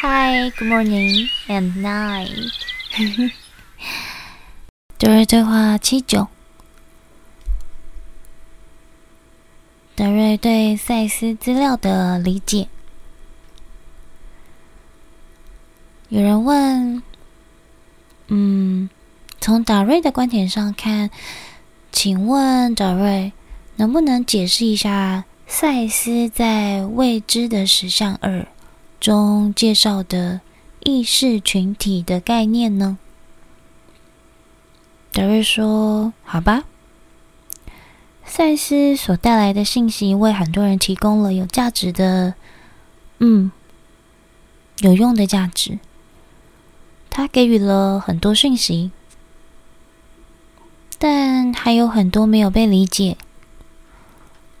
Hi, good morning and night。德瑞对话七九。德瑞对赛斯资料的理解。有人问：“嗯，从达瑞的观点上看，请问达瑞能不能解释一下赛斯在《未知的实相二》中介绍的意识群体的概念呢？”德瑞说：“好吧，赛斯所带来的信息为很多人提供了有价值的，嗯，有用的价值。”他给予了很多讯息，但还有很多没有被理解。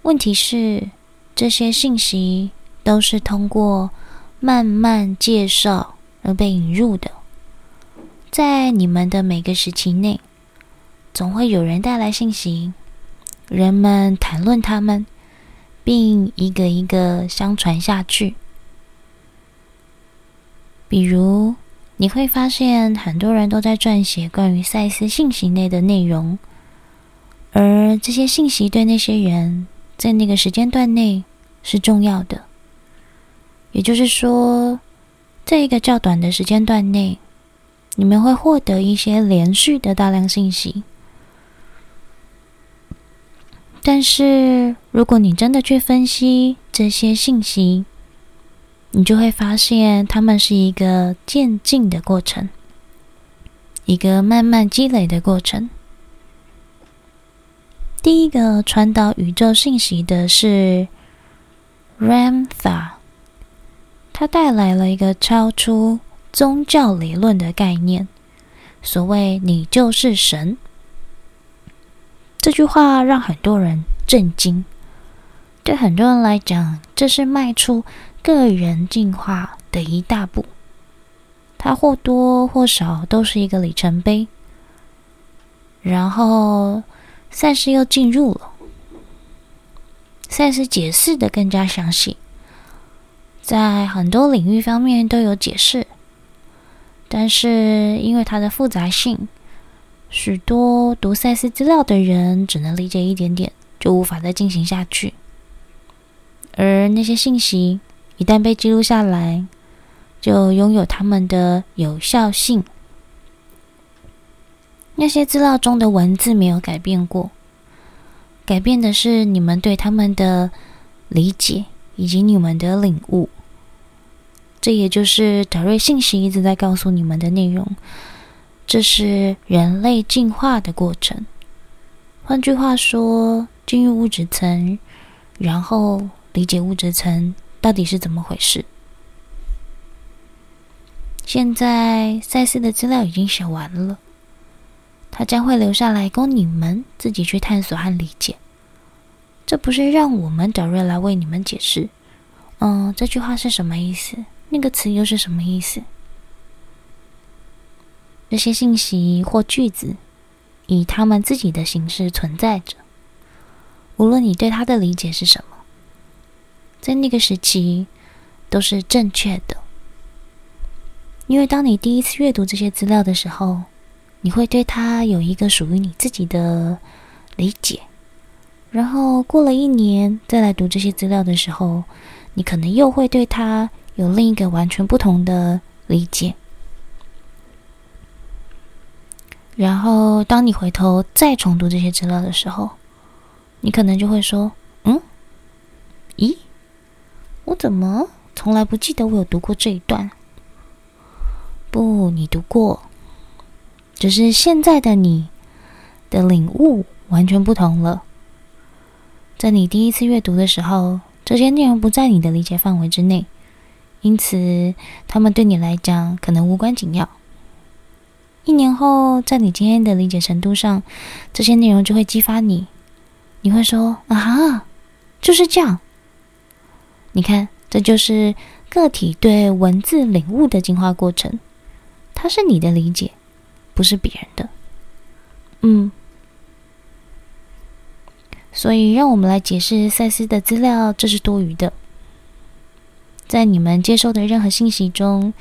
问题是，这些信息都是通过慢慢介绍而被引入的。在你们的每个时期内，总会有人带来信息，人们谈论他们，并一个一个相传下去。比如，你会发现，很多人都在撰写关于赛斯信息内的内容，而这些信息对那些人在那个时间段内是重要的。也就是说，在一个较短的时间段内，你们会获得一些连续的大量信息。但是，如果你真的去分析这些信息，你就会发现，它们是一个渐进的过程，一个慢慢积累的过程。第一个传导宇宙信息的是 Ramtha，他带来了一个超出宗教理论的概念，所谓“你就是神”。这句话让很多人震惊，对很多人来讲，这是迈出。个人进化的一大步，它或多或少都是一个里程碑。然后，赛斯又进入了，赛斯解释的更加详细，在很多领域方面都有解释，但是因为它的复杂性，许多读赛斯资料的人只能理解一点点，就无法再进行下去，而那些信息。一旦被记录下来，就拥有它们的有效性。那些资料中的文字没有改变过，改变的是你们对他们的理解以及你们的领悟。这也就是德瑞信息一直在告诉你们的内容。这是人类进化的过程。换句话说，进入物质层，然后理解物质层。到底是怎么回事？现在赛斯的资料已经写完了，他将会留下来供你们自己去探索和理解。这不是让我们找瑞来为你们解释。嗯，这句话是什么意思？那个词又是什么意思？这些信息或句子以他们自己的形式存在着，无论你对它的理解是什么。在那个时期，都是正确的，因为当你第一次阅读这些资料的时候，你会对它有一个属于你自己的理解，然后过了一年再来读这些资料的时候，你可能又会对它有另一个完全不同的理解，然后当你回头再重读这些资料的时候，你可能就会说：“嗯，咦？”我怎么从来不记得我有读过这一段？不，你读过，只是现在的你的领悟完全不同了。在你第一次阅读的时候，这些内容不在你的理解范围之内，因此他们对你来讲可能无关紧要。一年后，在你今天的理解程度上，这些内容就会激发你，你会说：“啊哈，就是这样。”你看，这就是个体对文字领悟的进化过程。它是你的理解，不是别人的。嗯，所以让我们来解释赛斯的资料，这是多余的。在你们接收的任何信息中，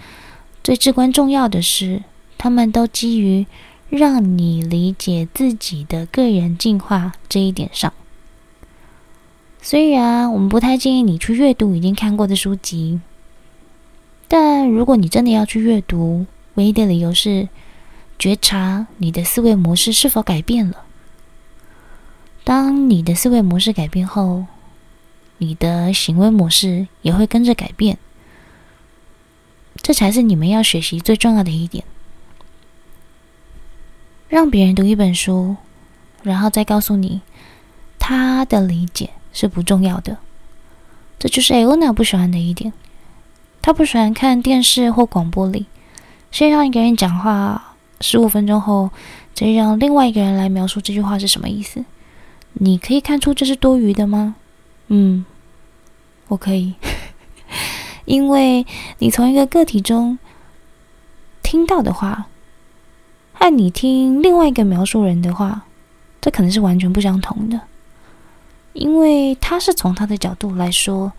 最至关重要的是，他们都基于让你理解自己的个人进化这一点上。虽然我们不太建议你去阅读已经看过的书籍，但如果你真的要去阅读，唯一的理由是觉察你的思维模式是否改变了。当你的思维模式改变后，你的行为模式也会跟着改变，这才是你们要学习最重要的一点。让别人读一本书，然后再告诉你他的理解是不重要的，这就是艾欧娜不喜欢的一点。她不喜欢看电视或广播里，先让一个人讲话十五分钟后，再让另外一个人来描述这句话是什么意思。你可以看出这是多余的吗？嗯，我可以，因为你从一个个体中听到的话，和你听另外一个描述人的话，这可能是完全不相同的。因为他是从他的角度来说，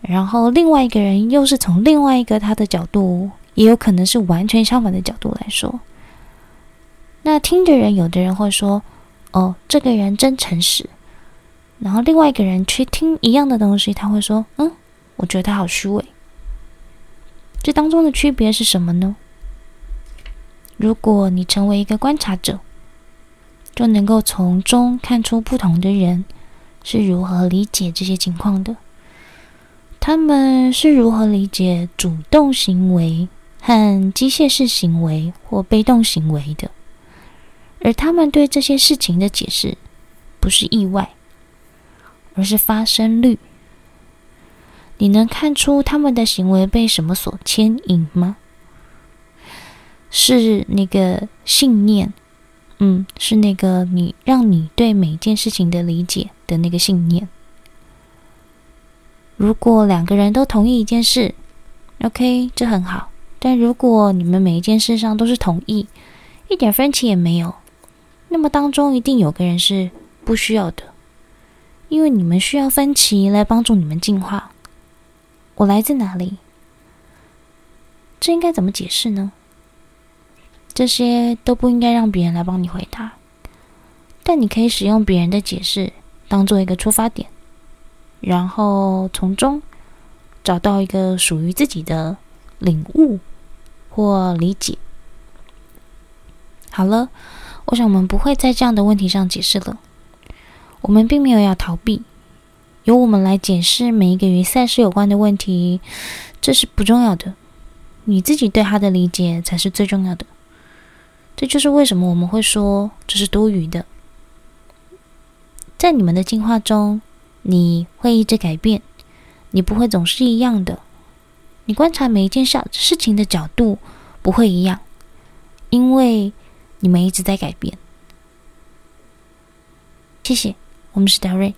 然后另外一个人又是从另外一个他的角度，也有可能是完全相反的角度来说。那听的人，有的人会说：“哦，这个人真诚实。”然后另外一个人去听一样的东西，他会说：“嗯，我觉得他好虚伪。”这当中的区别是什么呢？如果你成为一个观察者，就能够从中看出不同的人是如何理解这些情况的。他们是如何理解主动行为和机械式行为或被动行为的？而他们对这些事情的解释，不是意外。而是发生率。你能看出他们的行为被什么所牵引吗？是那个信念，嗯，是那个你让你对每件事情的理解的那个信念。如果两个人都同意一件事，OK，这很好。但如果你们每一件事上都是同意，一点分歧也没有，那么当中一定有个人是不需要的。因为你们需要分歧来帮助你们进化。我来自哪里？这应该怎么解释呢？这些都不应该让别人来帮你回答，但你可以使用别人的解释当做一个出发点，然后从中找到一个属于自己的领悟或理解。好了，我想我们不会在这样的问题上解释了。我们并没有要逃避，由我们来解释每一个与赛事有关的问题，这是不重要的。你自己对他的理解才是最重要的。这就是为什么我们会说这是多余的。在你们的进化中，你会一直改变，你不会总是一样的。你观察每一件小事情的角度不会一样，因为你们一直在改变。谢谢。我们是戴瑞。